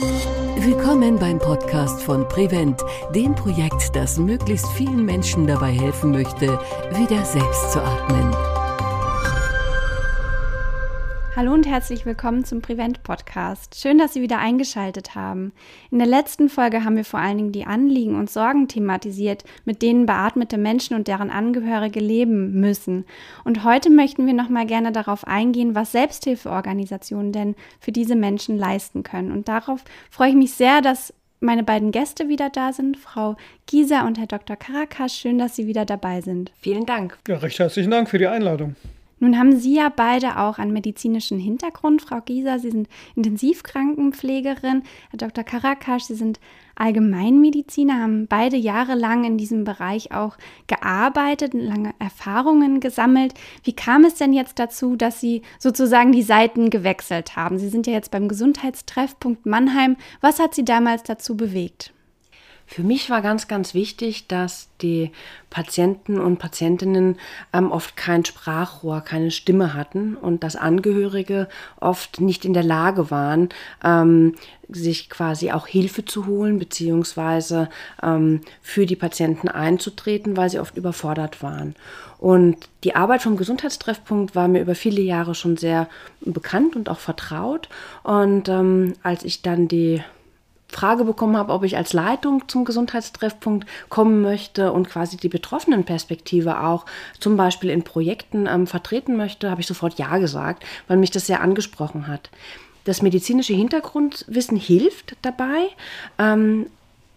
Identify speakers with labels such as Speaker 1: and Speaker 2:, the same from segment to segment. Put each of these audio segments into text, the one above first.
Speaker 1: Willkommen beim Podcast von Prevent, dem Projekt, das möglichst vielen Menschen dabei helfen möchte, wieder selbst zu atmen.
Speaker 2: Hallo und herzlich willkommen zum Prevent Podcast. Schön, dass Sie wieder eingeschaltet haben. In der letzten Folge haben wir vor allen Dingen die Anliegen und Sorgen thematisiert, mit denen beatmete Menschen und deren Angehörige leben müssen. Und heute möchten wir noch mal gerne darauf eingehen, was Selbsthilfeorganisationen denn für diese Menschen leisten können. Und darauf freue ich mich sehr, dass meine beiden Gäste wieder da sind, Frau Gieser und Herr Dr. Karakas. Schön, dass Sie wieder dabei sind.
Speaker 3: Vielen Dank.
Speaker 4: Ja, recht herzlichen Dank für die Einladung.
Speaker 2: Nun haben Sie ja beide auch einen medizinischen Hintergrund. Frau Gieser, Sie sind Intensivkrankenpflegerin. Herr Dr. Karakasch, Sie sind Allgemeinmediziner, haben beide jahrelang in diesem Bereich auch gearbeitet, lange Erfahrungen gesammelt. Wie kam es denn jetzt dazu, dass Sie sozusagen die Seiten gewechselt haben? Sie sind ja jetzt beim Gesundheitstreffpunkt Mannheim. Was hat Sie damals dazu bewegt?
Speaker 3: Für mich war ganz, ganz wichtig, dass die Patienten und Patientinnen ähm, oft kein Sprachrohr, keine Stimme hatten und dass Angehörige oft nicht in der Lage waren, ähm, sich quasi auch Hilfe zu holen, beziehungsweise ähm, für die Patienten einzutreten, weil sie oft überfordert waren. Und die Arbeit vom Gesundheitstreffpunkt war mir über viele Jahre schon sehr bekannt und auch vertraut. Und ähm, als ich dann die Frage bekommen habe, ob ich als Leitung zum Gesundheitstreffpunkt kommen möchte und quasi die Betroffenenperspektive auch zum Beispiel in Projekten ähm, vertreten möchte, habe ich sofort Ja gesagt, weil mich das sehr angesprochen hat. Das medizinische Hintergrundwissen hilft dabei. Ähm,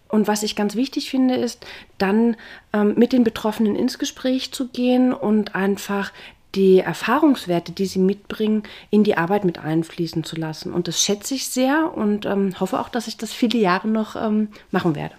Speaker 3: und was ich ganz wichtig finde, ist dann ähm, mit den Betroffenen ins Gespräch zu gehen und einfach die Erfahrungswerte, die sie mitbringen, in die Arbeit mit einfließen zu lassen. Und das schätze ich sehr und ähm, hoffe auch, dass ich das viele Jahre noch ähm, machen werde.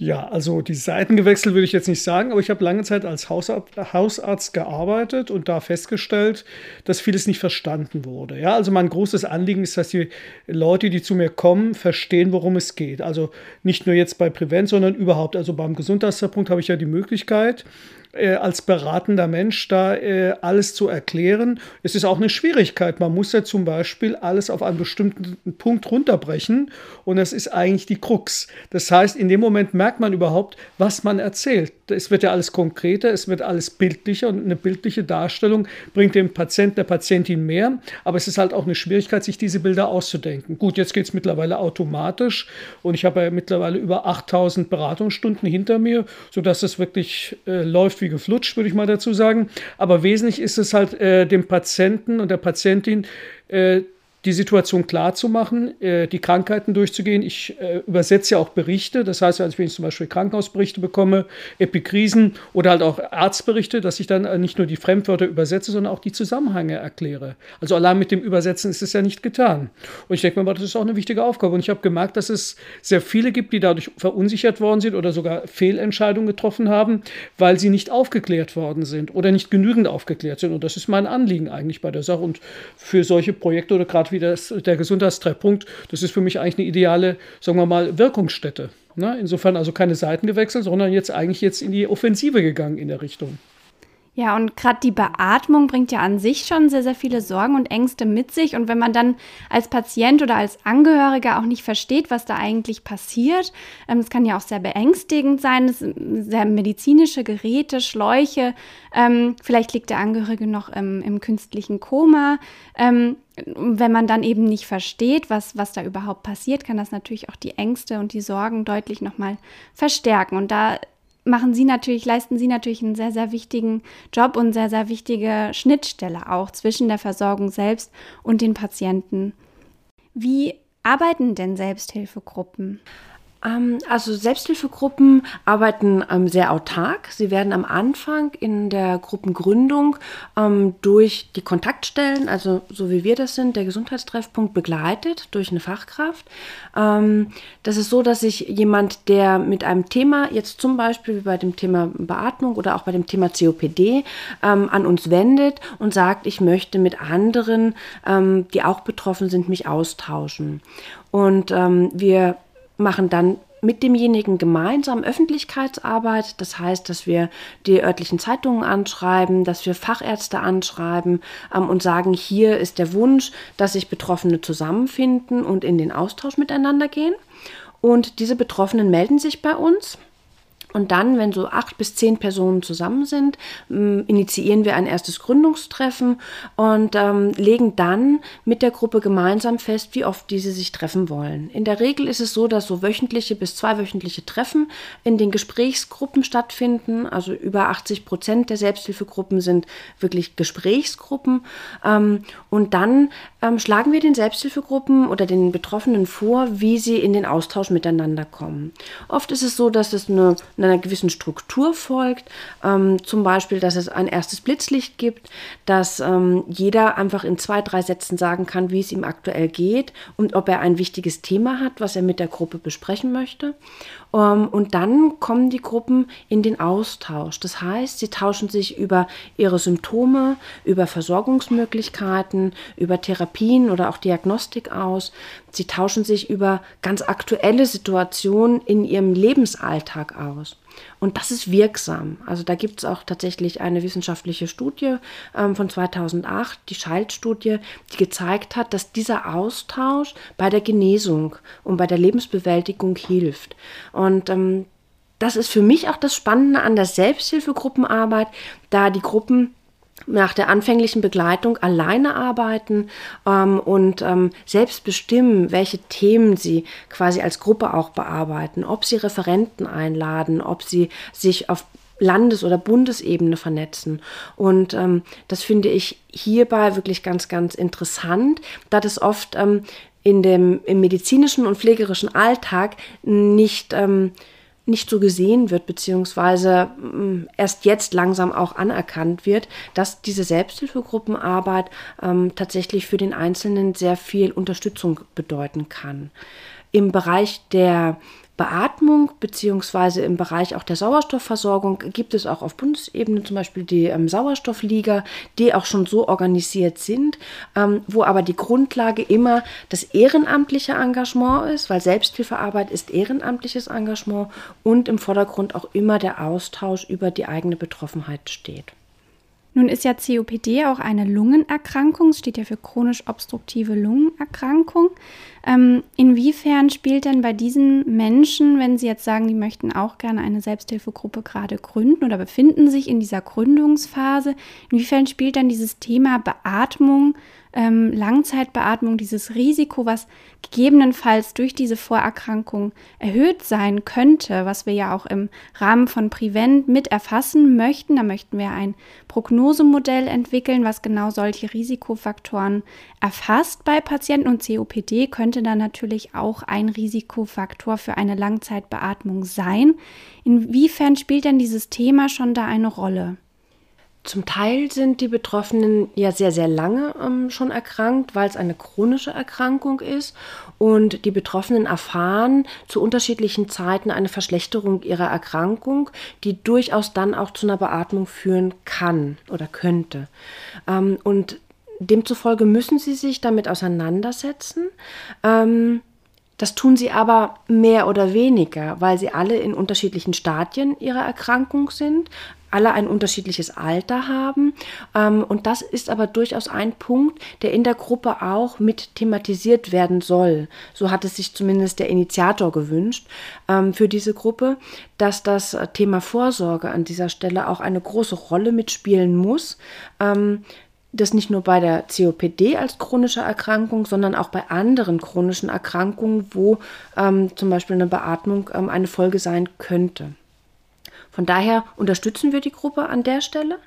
Speaker 4: Ja, also die Seiten gewechselt würde ich jetzt nicht sagen, aber ich habe lange Zeit als Hausarzt gearbeitet und da festgestellt, dass vieles nicht verstanden wurde. Ja, also mein großes Anliegen ist, dass die Leute, die zu mir kommen, verstehen, worum es geht. Also nicht nur jetzt bei Prävent, sondern überhaupt. Also beim Gesundheitspunkt habe ich ja die Möglichkeit, äh, als beratender Mensch da äh, alles zu erklären. Es ist auch eine Schwierigkeit. Man muss ja zum Beispiel alles auf einen bestimmten Punkt runterbrechen und das ist eigentlich die Krux. Das heißt, in dem Moment merkt man überhaupt, was man erzählt. Es wird ja alles konkreter, es wird alles bildlicher und eine bildliche Darstellung bringt dem Patienten, der Patientin mehr. Aber es ist halt auch eine Schwierigkeit, sich diese Bilder auszudenken. Gut, jetzt geht es mittlerweile automatisch und ich habe ja mittlerweile über 8000 Beratungsstunden hinter mir, sodass es wirklich äh, läuft wie geflutscht, würde ich mal dazu sagen. Aber wesentlich ist es halt äh, dem Patienten und der Patientin, äh, die Situation klar zu machen, äh, die Krankheiten durchzugehen. Ich äh, übersetze ja auch Berichte, das heißt, wenn ich zum Beispiel Krankenhausberichte bekomme, Epikrisen oder halt auch Arztberichte, dass ich dann äh, nicht nur die Fremdwörter übersetze, sondern auch die Zusammenhänge erkläre. Also allein mit dem Übersetzen ist es ja nicht getan. Und ich denke mir, das ist auch eine wichtige Aufgabe. Und ich habe gemerkt, dass es sehr viele gibt, die dadurch verunsichert worden sind oder sogar Fehlentscheidungen getroffen haben, weil sie nicht aufgeklärt worden sind oder nicht genügend aufgeklärt sind. Und das ist mein Anliegen eigentlich bei der Sache. Und für solche Projekte oder gerade wie das, der Gesundheitstreffpunkt, das ist für mich eigentlich eine ideale, sagen wir mal, Wirkungsstätte. Ne? Insofern also keine Seiten gewechselt, sondern jetzt eigentlich jetzt in die Offensive gegangen in der Richtung.
Speaker 2: Ja, und gerade die Beatmung bringt ja an sich schon sehr, sehr viele Sorgen und Ängste mit sich. Und wenn man dann als Patient oder als Angehöriger auch nicht versteht, was da eigentlich passiert, ähm, es ähm, kann ja auch sehr beängstigend sein, es sehr medizinische Geräte, Schläuche, ähm, vielleicht liegt der Angehörige noch im, im künstlichen Koma. Ähm, wenn man dann eben nicht versteht, was, was da überhaupt passiert, kann das natürlich auch die Ängste und die Sorgen deutlich nochmal verstärken. Und da machen Sie natürlich, leisten Sie natürlich einen sehr, sehr wichtigen Job und sehr, sehr wichtige Schnittstelle auch zwischen der Versorgung selbst und den Patienten. Wie arbeiten denn Selbsthilfegruppen?
Speaker 3: Ähm, also Selbsthilfegruppen arbeiten ähm, sehr autark. Sie werden am Anfang in der Gruppengründung ähm, durch die Kontaktstellen, also so wie wir das sind, der Gesundheitstreffpunkt begleitet durch eine Fachkraft. das ist so, dass sich jemand, der mit einem Thema, jetzt zum Beispiel wie bei dem Thema Beatmung oder auch bei dem Thema COPD, an uns wendet und sagt, ich möchte mit anderen, die auch betroffen sind, mich austauschen. Und wir machen dann mit demjenigen gemeinsam Öffentlichkeitsarbeit. Das heißt, dass wir die örtlichen Zeitungen anschreiben, dass wir Fachärzte anschreiben ähm, und sagen, hier ist der Wunsch, dass sich Betroffene zusammenfinden und in den Austausch miteinander gehen. Und diese Betroffenen melden sich bei uns und dann, wenn so acht bis zehn Personen zusammen sind, initiieren wir ein erstes Gründungstreffen und ähm, legen dann mit der Gruppe gemeinsam fest, wie oft diese sich treffen wollen. In der Regel ist es so, dass so wöchentliche bis zweiwöchentliche Treffen in den Gesprächsgruppen stattfinden. Also über 80 Prozent der Selbsthilfegruppen sind wirklich Gesprächsgruppen. Ähm, und dann ähm, schlagen wir den Selbsthilfegruppen oder den Betroffenen vor, wie sie in den Austausch miteinander kommen. Oft ist es so, dass es eine einer gewissen Struktur folgt. Ähm, zum Beispiel, dass es ein erstes Blitzlicht gibt, dass ähm, jeder einfach in zwei, drei Sätzen sagen kann, wie es ihm aktuell geht und ob er ein wichtiges Thema hat, was er mit der Gruppe besprechen möchte. Ähm, und dann kommen die Gruppen in den Austausch. Das heißt, sie tauschen sich über ihre Symptome, über Versorgungsmöglichkeiten, über Therapien oder auch Diagnostik aus. Sie tauschen sich über ganz aktuelle Situationen in ihrem Lebensalltag aus. Und das ist wirksam. Also da gibt es auch tatsächlich eine wissenschaftliche Studie ähm, von 2008, die Schalt-Studie, die gezeigt hat, dass dieser Austausch bei der Genesung und bei der Lebensbewältigung hilft. Und ähm, das ist für mich auch das Spannende an der Selbsthilfegruppenarbeit, da die Gruppen nach der anfänglichen Begleitung alleine arbeiten ähm, und ähm, selbst bestimmen, welche Themen sie quasi als Gruppe auch bearbeiten, ob sie Referenten einladen, ob sie sich auf Landes- oder Bundesebene vernetzen. Und ähm, das finde ich hierbei wirklich ganz, ganz interessant, da das oft ähm, in dem, im medizinischen und pflegerischen Alltag nicht ähm, nicht so gesehen wird, beziehungsweise mm, erst jetzt langsam auch anerkannt wird, dass diese Selbsthilfegruppenarbeit ähm, tatsächlich für den Einzelnen sehr viel Unterstützung bedeuten kann. Im Bereich der Beatmung beziehungsweise im Bereich auch der Sauerstoffversorgung gibt es auch auf Bundesebene zum Beispiel die ähm, Sauerstoffliga, die auch schon so organisiert sind, ähm, wo aber die Grundlage immer das ehrenamtliche Engagement ist, weil Selbsthilfearbeit ist ehrenamtliches Engagement und im Vordergrund auch immer der Austausch über die eigene Betroffenheit steht.
Speaker 2: Nun ist ja COPD auch eine Lungenerkrankung, steht ja für chronisch obstruktive Lungenerkrankung. Ähm, inwiefern spielt denn bei diesen Menschen, wenn sie jetzt sagen, die möchten auch gerne eine Selbsthilfegruppe gerade gründen oder befinden sich in dieser Gründungsphase, inwiefern spielt dann dieses Thema Beatmung ähm, Langzeitbeatmung, dieses Risiko, was gegebenenfalls durch diese Vorerkrankung erhöht sein könnte, was wir ja auch im Rahmen von Prevent mit erfassen möchten. Da möchten wir ein Prognosemodell entwickeln, was genau solche Risikofaktoren erfasst bei Patienten. Und COPD könnte dann natürlich auch ein Risikofaktor für eine Langzeitbeatmung sein. Inwiefern spielt denn dieses Thema schon da eine Rolle?
Speaker 3: Zum Teil sind die Betroffenen ja sehr, sehr lange ähm, schon erkrankt, weil es eine chronische Erkrankung ist. Und die Betroffenen erfahren zu unterschiedlichen Zeiten eine Verschlechterung ihrer Erkrankung, die durchaus dann auch zu einer Beatmung führen kann oder könnte. Ähm, und demzufolge müssen sie sich damit auseinandersetzen. Ähm, das tun sie aber mehr oder weniger, weil sie alle in unterschiedlichen Stadien ihrer Erkrankung sind alle ein unterschiedliches Alter haben. Ähm, und das ist aber durchaus ein Punkt, der in der Gruppe auch mit thematisiert werden soll. So hat es sich zumindest der Initiator gewünscht ähm, für diese Gruppe, dass das Thema Vorsorge an dieser Stelle auch eine große Rolle mitspielen muss. Ähm, das nicht nur bei der COPD als chronische Erkrankung, sondern auch bei anderen chronischen Erkrankungen, wo ähm, zum Beispiel eine Beatmung ähm, eine Folge sein könnte. Von daher unterstützen wir die Gruppe an der Stelle,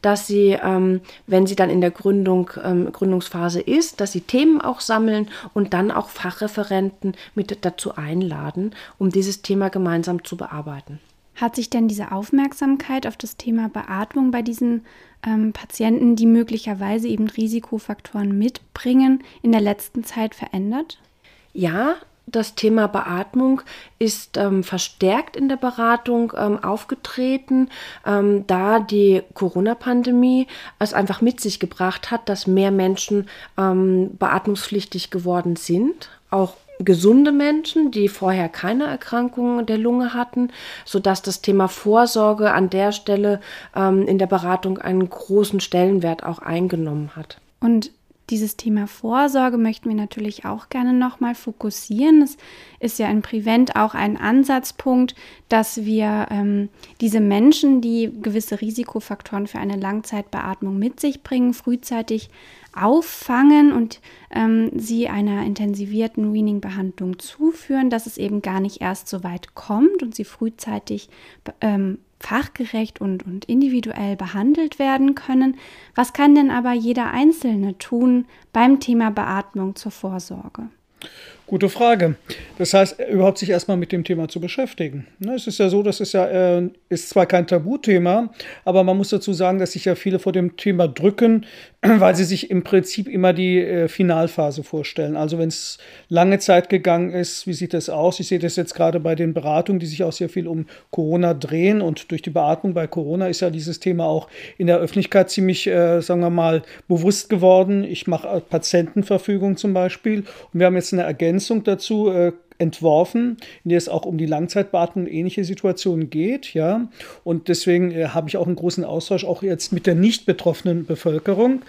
Speaker 3: dass sie, ähm, wenn sie dann in der Gründung, ähm, Gründungsphase ist, dass sie Themen auch sammeln und dann auch Fachreferenten mit dazu einladen, um dieses Thema gemeinsam zu bearbeiten.
Speaker 2: Hat sich denn diese Aufmerksamkeit auf das Thema Beatmung bei diesen ähm, Patienten, die möglicherweise eben Risikofaktoren mitbringen, in der letzten Zeit verändert?
Speaker 3: Ja, das Thema Beatmung ist ähm, verstärkt in der Beratung ähm, aufgetreten, ähm, da die Corona-Pandemie es einfach mit sich gebracht hat, dass mehr Menschen ähm, beatmungspflichtig geworden sind, auch gesunde Menschen, die vorher keine Erkrankungen der Lunge hatten, sodass das Thema Vorsorge an der Stelle ähm, in der Beratung einen großen Stellenwert auch eingenommen hat.
Speaker 2: Und dieses Thema Vorsorge möchten wir natürlich auch gerne nochmal fokussieren. Es ist ja in Prevent auch ein Ansatzpunkt, dass wir ähm, diese Menschen, die gewisse Risikofaktoren für eine Langzeitbeatmung mit sich bringen, frühzeitig auffangen und ähm, sie einer intensivierten Weaning-Behandlung zuführen, dass es eben gar nicht erst so weit kommt und sie frühzeitig ähm, fachgerecht und, und individuell behandelt werden können. Was kann denn aber jeder Einzelne tun beim Thema Beatmung zur Vorsorge?
Speaker 4: Gute Frage. Das heißt, überhaupt sich erstmal mit dem Thema zu beschäftigen. Ne, es ist ja so, das ist ja äh, ist zwar kein Tabuthema, aber man muss dazu sagen, dass sich ja viele vor dem Thema drücken, weil sie sich im Prinzip immer die äh, Finalphase vorstellen. Also wenn es lange Zeit gegangen ist, wie sieht das aus? Ich sehe das jetzt gerade bei den Beratungen, die sich auch sehr viel um Corona drehen und durch die Beatmung bei Corona ist ja dieses Thema auch in der Öffentlichkeit ziemlich, äh, sagen wir mal, bewusst geworden. Ich mache Patientenverfügung zum Beispiel und wir haben jetzt eine Ergänzung Ergänzung dazu äh, entworfen, in der es auch um die Langzeitbeatmung und ähnliche Situationen geht, ja. Und deswegen äh, habe ich auch einen großen Austausch auch jetzt mit der nicht betroffenen Bevölkerung.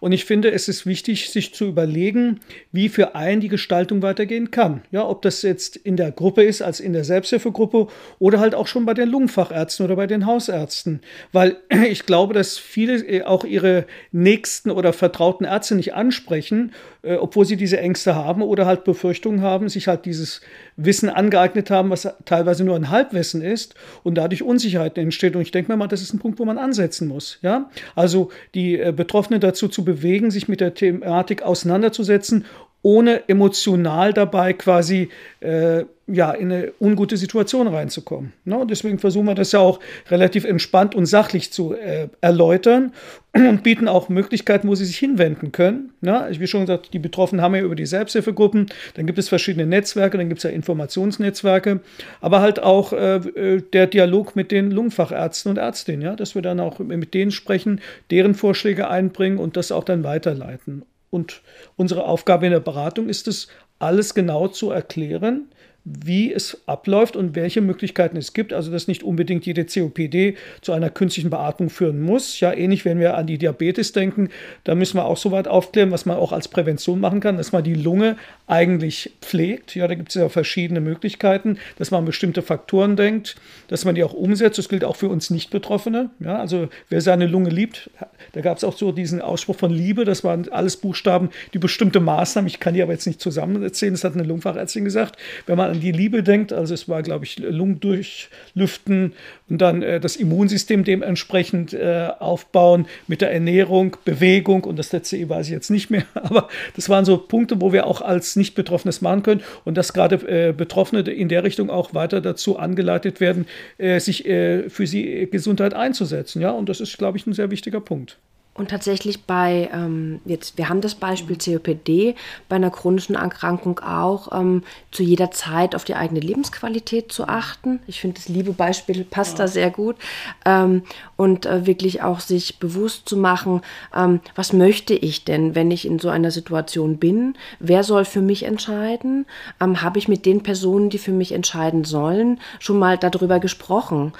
Speaker 4: Und ich finde, es ist wichtig, sich zu überlegen, wie für einen die Gestaltung weitergehen kann. Ja, ob das jetzt in der Gruppe ist, als in der Selbsthilfegruppe oder halt auch schon bei den Lungenfachärzten oder bei den Hausärzten. Weil ich glaube, dass viele äh, auch ihre nächsten oder vertrauten Ärzte nicht ansprechen, äh, obwohl sie diese Ängste haben oder halt Befürchtungen haben, sich halt dieses Wissen angeeignet haben, was teilweise nur ein Halbwissen ist und dadurch Unsicherheit entsteht. Und ich denke mir mal, das ist ein Punkt, wo man ansetzen muss. Ja? Also die äh, Betroffenen dazu zu bewegen, sich mit der Thematik auseinanderzusetzen, ohne emotional dabei quasi äh, ja, in eine ungute Situation reinzukommen. Ne? Deswegen versuchen wir das ja auch relativ entspannt und sachlich zu äh, erläutern und bieten auch Möglichkeiten, wo sie sich hinwenden können. Ne? Wie schon gesagt, die Betroffenen haben ja über die Selbsthilfegruppen, dann gibt es verschiedene Netzwerke, dann gibt es ja Informationsnetzwerke, aber halt auch äh, äh, der Dialog mit den Lungenfachärzten und Ärztinnen, ja? dass wir dann auch mit denen sprechen, deren Vorschläge einbringen und das auch dann weiterleiten. Und unsere Aufgabe in der Beratung ist es, alles genau zu erklären, wie es abläuft und welche Möglichkeiten es gibt. Also, dass nicht unbedingt jede COPD zu einer künstlichen Beatmung führen muss. Ja, ähnlich, wenn wir an die Diabetes denken, da müssen wir auch so weit aufklären, was man auch als Prävention machen kann, dass man die Lunge eigentlich pflegt. Ja, da gibt es ja verschiedene Möglichkeiten, dass man an bestimmte Faktoren denkt, dass man die auch umsetzt. Das gilt auch für uns Nicht-Betroffene. Ja, also, wer seine Lunge liebt, da gab es auch so diesen Ausspruch von Liebe. Das waren alles Buchstaben, die bestimmte Maßnahmen, ich kann die aber jetzt nicht zusammenziehen, das hat eine Lungenfachärztin gesagt, wenn man an die Liebe denkt, also es war, glaube ich, Lungendurchlüften und dann äh, das Immunsystem dementsprechend äh, aufbauen mit der Ernährung, Bewegung und das letzte E weiß ich jetzt nicht mehr, aber das waren so Punkte, wo wir auch als Nicht-Betroffenes machen können und dass gerade äh, Betroffene in der Richtung auch weiter dazu angeleitet werden, äh, sich äh, für sie Gesundheit einzusetzen. Ja, und das ist, glaube ich, ein sehr wichtiger Punkt.
Speaker 3: Und tatsächlich bei, ähm, jetzt, wir haben das Beispiel COPD, bei einer chronischen Erkrankung auch, ähm, zu jeder Zeit auf die eigene Lebensqualität zu achten. Ich finde, das liebe Beispiel passt ja. da sehr gut. Ähm, und äh, wirklich auch sich bewusst zu machen, ähm, was möchte ich denn, wenn ich in so einer Situation bin? Wer soll für mich entscheiden? Ähm, Habe ich mit den Personen, die für mich entscheiden sollen, schon mal darüber gesprochen?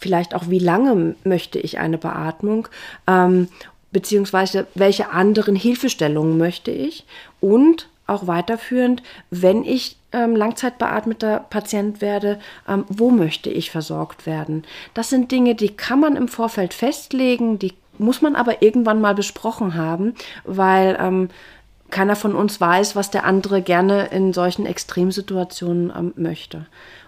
Speaker 3: Vielleicht auch, wie lange möchte ich eine Beatmung, ähm, beziehungsweise welche anderen Hilfestellungen möchte ich und auch weiterführend, wenn ich ähm, langzeitbeatmeter Patient werde, ähm, wo möchte ich versorgt werden. Das sind Dinge, die kann man im Vorfeld festlegen, die muss man aber irgendwann mal besprochen haben, weil ähm, keiner von uns weiß, was der andere gerne in solchen Extremsituationen ähm, möchte.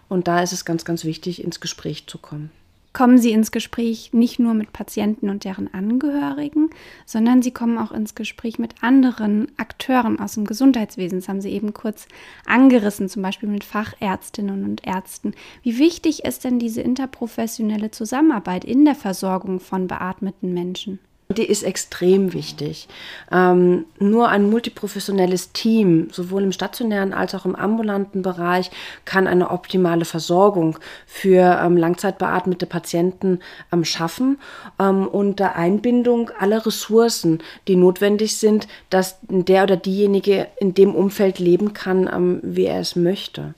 Speaker 3: Und da ist es ganz, ganz wichtig, ins Gespräch zu kommen
Speaker 2: kommen sie ins Gespräch nicht nur mit Patienten und deren Angehörigen, sondern sie kommen auch ins Gespräch mit anderen Akteuren aus dem Gesundheitswesen. Das haben Sie eben kurz angerissen, zum Beispiel mit Fachärztinnen und Ärzten. Wie wichtig ist denn diese interprofessionelle Zusammenarbeit in der Versorgung von beatmeten Menschen?
Speaker 3: Die ist extrem wichtig. Ähm, nur ein multiprofessionelles Team, sowohl im stationären als auch im ambulanten Bereich, kann eine optimale Versorgung für ähm, langzeitbeatmete Patienten ähm, schaffen ähm, unter Einbindung aller Ressourcen, die notwendig sind, dass der oder diejenige in dem Umfeld leben kann, ähm, wie er es möchte.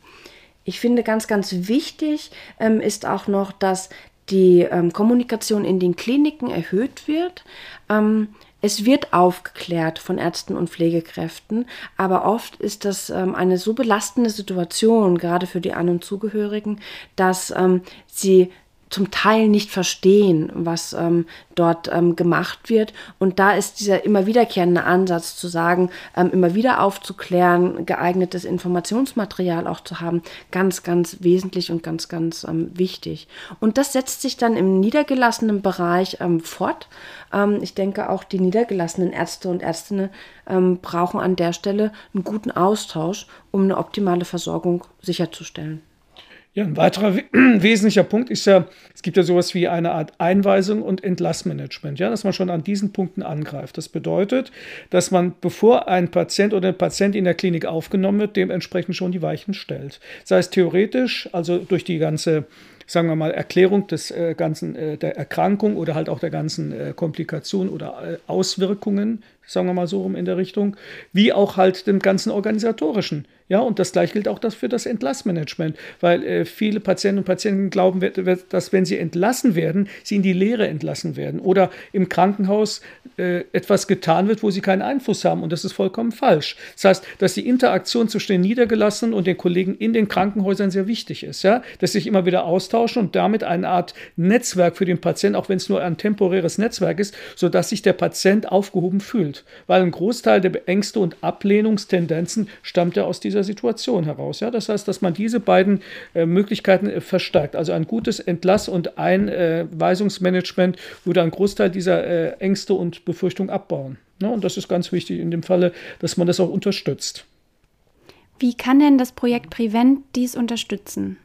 Speaker 3: Ich finde ganz, ganz wichtig ähm, ist auch noch, dass die ähm, Kommunikation in den Kliniken erhöht wird. Ähm, es wird aufgeklärt von Ärzten und Pflegekräften, aber oft ist das ähm, eine so belastende Situation, gerade für die An- und Zugehörigen, dass ähm, sie zum Teil nicht verstehen, was ähm, dort ähm, gemacht wird. Und da ist dieser immer wiederkehrende Ansatz zu sagen, ähm, immer wieder aufzuklären, geeignetes Informationsmaterial auch zu haben, ganz, ganz wesentlich und ganz, ganz ähm, wichtig. Und das setzt sich dann im niedergelassenen Bereich ähm, fort. Ähm, ich denke, auch die niedergelassenen Ärzte und Ärztinnen brauchen an der Stelle einen guten Austausch, um eine optimale Versorgung sicherzustellen.
Speaker 4: Ja, ein weiterer wesentlicher Punkt ist ja, es gibt ja sowas wie eine Art Einweisung und Entlassmanagement, ja, dass man schon an diesen Punkten angreift. Das bedeutet, dass man, bevor ein Patient oder ein Patient in der Klinik aufgenommen wird, dementsprechend schon die Weichen stellt. Sei es theoretisch, also durch die ganze sagen wir mal, Erklärung des äh, ganzen äh, der Erkrankung oder halt auch der ganzen äh, Komplikationen oder äh, Auswirkungen, sagen wir mal so rum in der Richtung, wie auch halt dem ganzen organisatorischen. Ja, und das gleiche gilt auch das für das Entlassmanagement, weil äh, viele Patienten und Patienten glauben, dass wenn sie entlassen werden, sie in die Lehre entlassen werden oder im Krankenhaus äh, etwas getan wird, wo sie keinen Einfluss haben. Und das ist vollkommen falsch. Das heißt, dass die Interaktion zwischen den Niedergelassenen und den Kollegen in den Krankenhäusern sehr wichtig ist, ja, dass sich immer wieder austauschen und damit eine Art Netzwerk für den Patienten, auch wenn es nur ein temporäres Netzwerk ist, sodass sich der Patient aufgehoben fühlt. Weil ein Großteil der Ängste und Ablehnungstendenzen stammt ja aus dieser Situation heraus. Ja? Das heißt, dass man diese beiden äh, Möglichkeiten äh, verstärkt. Also ein gutes Entlass- und Einweisungsmanagement würde einen Großteil dieser äh, Ängste und Befürchtungen abbauen. Ne? Und das ist ganz wichtig in dem Falle, dass man das auch unterstützt.
Speaker 2: Wie kann denn das Projekt Prevent dies unterstützen?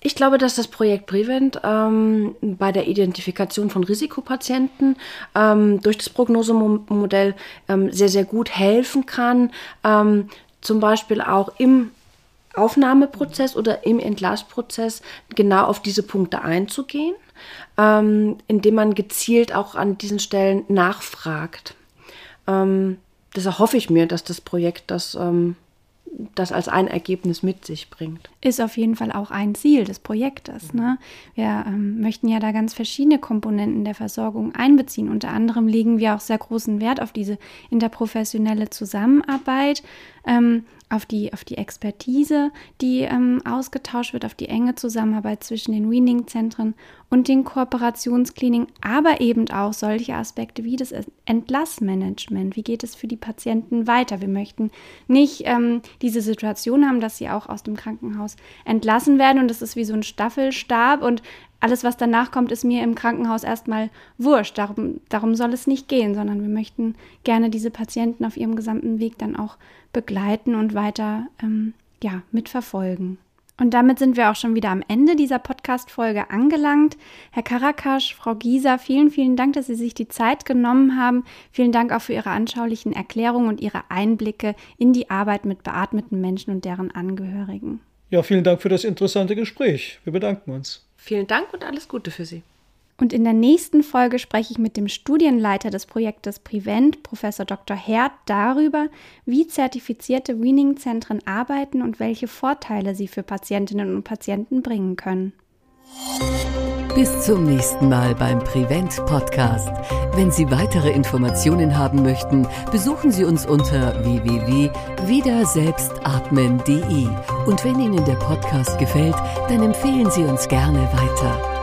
Speaker 3: Ich glaube, dass das Projekt Prevent ähm, bei der Identifikation von Risikopatienten ähm, durch das Prognosemodell ähm, sehr, sehr gut helfen kann. Ähm, zum Beispiel auch im Aufnahmeprozess oder im Entlassprozess genau auf diese Punkte einzugehen, ähm, indem man gezielt auch an diesen Stellen nachfragt. Ähm, deshalb hoffe ich mir, dass das Projekt das das als ein Ergebnis mit sich bringt.
Speaker 2: Ist auf jeden Fall auch ein Ziel des Projektes. Ne? Wir ähm, möchten ja da ganz verschiedene Komponenten der Versorgung einbeziehen. Unter anderem legen wir auch sehr großen Wert auf diese interprofessionelle Zusammenarbeit. Ähm, auf die, auf die Expertise, die ähm, ausgetauscht wird, auf die enge Zusammenarbeit zwischen den Weaning-Zentren und den Kooperationskliniken, aber eben auch solche Aspekte wie das Entlassmanagement. Wie geht es für die Patienten weiter? Wir möchten nicht ähm, diese Situation haben, dass sie auch aus dem Krankenhaus entlassen werden und das ist wie so ein Staffelstab und alles, was danach kommt, ist mir im Krankenhaus erstmal wurscht. Darum, darum soll es nicht gehen, sondern wir möchten gerne diese Patienten auf ihrem gesamten Weg dann auch begleiten und weiter ähm, ja, mitverfolgen. Und damit sind wir auch schon wieder am Ende dieser Podcast-Folge angelangt. Herr Karakasch, Frau Gieser, vielen, vielen Dank, dass Sie sich die Zeit genommen haben. Vielen Dank auch für Ihre anschaulichen Erklärungen und Ihre Einblicke in die Arbeit mit beatmeten Menschen und deren Angehörigen.
Speaker 4: Ja, vielen Dank für das interessante Gespräch. Wir bedanken uns.
Speaker 3: Vielen Dank und alles Gute für Sie.
Speaker 2: Und in der nächsten Folge spreche ich mit dem Studienleiter des Projektes Prevent, Professor Dr. Herd, darüber, wie zertifizierte Weaning-Zentren arbeiten und welche Vorteile sie für Patientinnen und Patienten bringen können.
Speaker 1: Bis zum nächsten Mal beim Prevent Podcast. Wenn Sie weitere Informationen haben möchten, besuchen Sie uns unter www.wiederselbstatmen.de. Und wenn Ihnen der Podcast gefällt, dann empfehlen Sie uns gerne weiter.